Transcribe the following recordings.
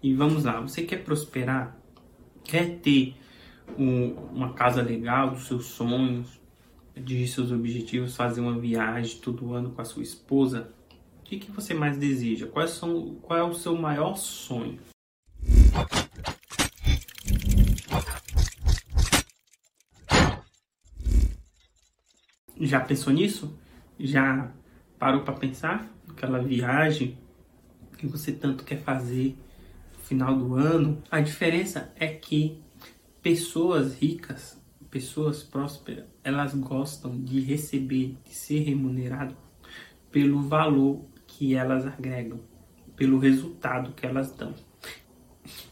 E vamos lá, você quer prosperar? Quer ter um, uma casa legal dos seus sonhos, de seus objetivos, fazer uma viagem todo ano com a sua esposa? O que, que você mais deseja? Quais são, qual é o seu maior sonho? Já pensou nisso? Já parou para pensar aquela viagem que você tanto quer fazer final do ano? A diferença é que pessoas ricas, pessoas prósperas, elas gostam de receber, de ser remunerado pelo valor que elas agregam, pelo resultado que elas dão.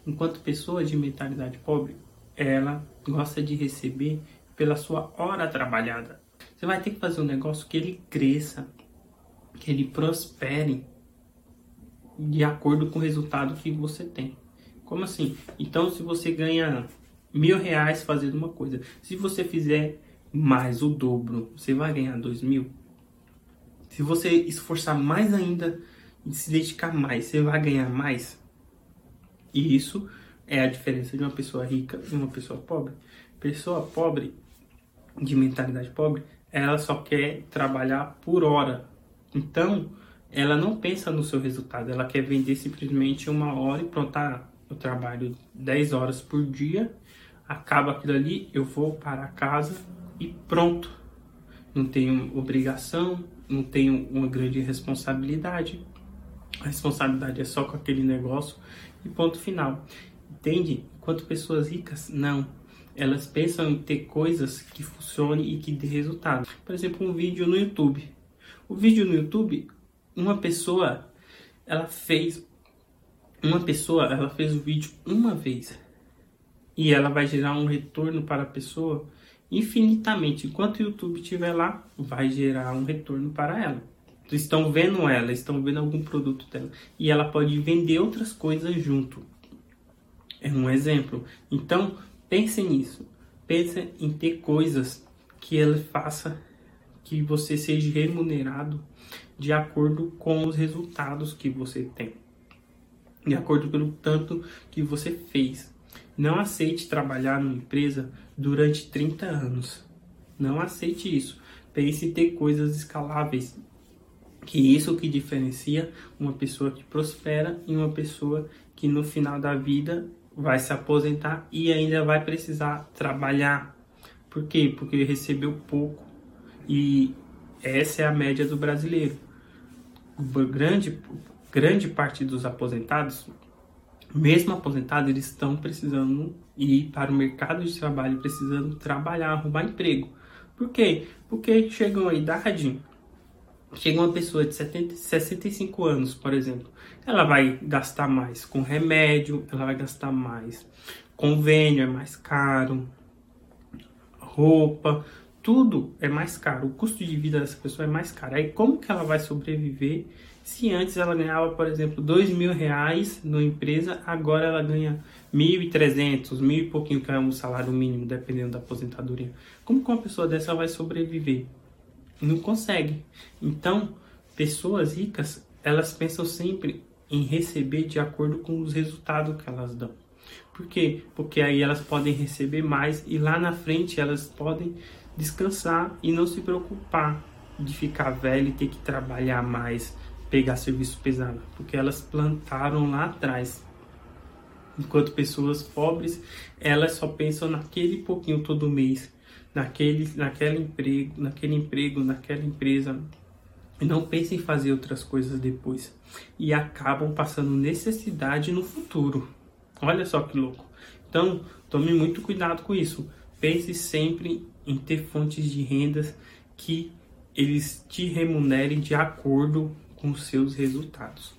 Enquanto pessoa de mentalidade pobre, ela gosta de receber pela sua hora trabalhada. Você vai ter que fazer um negócio que ele cresça, que ele prospere de acordo com o resultado que você tem. Como assim? Então, se você ganha mil reais fazendo uma coisa, se você fizer mais o dobro, você vai ganhar dois mil. Se você esforçar mais ainda e se dedicar mais, você vai ganhar mais. E isso é a diferença de uma pessoa rica e uma pessoa pobre. Pessoa pobre, de mentalidade pobre, ela só quer trabalhar por hora. Então, ela não pensa no seu resultado, ela quer vender simplesmente uma hora e pronto, ah, eu trabalho 10 horas por dia, acaba aquilo ali, eu vou para casa e pronto. Não tenho obrigação, não tenho uma grande responsabilidade. A responsabilidade é só com aquele negócio e ponto final. Entende? Enquanto pessoas ricas, não elas pensam em ter coisas que funcionem e que dê resultado. Por exemplo, um vídeo no YouTube. O vídeo no YouTube, uma pessoa, ela fez uma pessoa, ela fez o vídeo uma vez e ela vai gerar um retorno para a pessoa infinitamente. Enquanto o YouTube estiver lá, vai gerar um retorno para ela. Estão vendo ela, estão vendo algum produto dela e ela pode vender outras coisas junto. É um exemplo. Então, Pense nisso. Pense em ter coisas que ele faça que você seja remunerado de acordo com os resultados que você tem. De acordo pelo tanto que você fez. Não aceite trabalhar numa empresa durante 30 anos. Não aceite isso. Pense em ter coisas escaláveis. Que isso que diferencia uma pessoa que prospera e uma pessoa que no final da vida vai se aposentar e ainda vai precisar trabalhar. Por quê? Porque recebeu pouco. E essa é a média do brasileiro. Grande, grande parte dos aposentados, mesmo aposentados, eles estão precisando ir para o mercado de trabalho, precisando trabalhar, arrumar emprego. Por quê? Porque chegam a idade Chega uma pessoa de 70, 65 anos, por exemplo, ela vai gastar mais com remédio, ela vai gastar mais convênio, é mais caro, roupa, tudo é mais caro. O custo de vida dessa pessoa é mais caro. Aí como que ela vai sobreviver se antes ela ganhava, por exemplo, dois mil reais numa empresa, agora ela ganha mil e trezentos, mil e pouquinho que é um salário mínimo, dependendo da aposentadoria. Como que uma pessoa dessa vai sobreviver? não consegue. Então, pessoas ricas, elas pensam sempre em receber de acordo com os resultados que elas dão. Por quê? Porque aí elas podem receber mais e lá na frente elas podem descansar e não se preocupar de ficar velho e ter que trabalhar mais, pegar serviço pesado, porque elas plantaram lá atrás. Enquanto pessoas pobres, elas só pensam naquele pouquinho todo mês naquele, naquele emprego, naquele emprego, naquela empresa e não pensem em fazer outras coisas depois e acabam passando necessidade no futuro. Olha só que louco. Então, tome muito cuidado com isso. Pense sempre em ter fontes de rendas que eles te remunerem de acordo com seus resultados.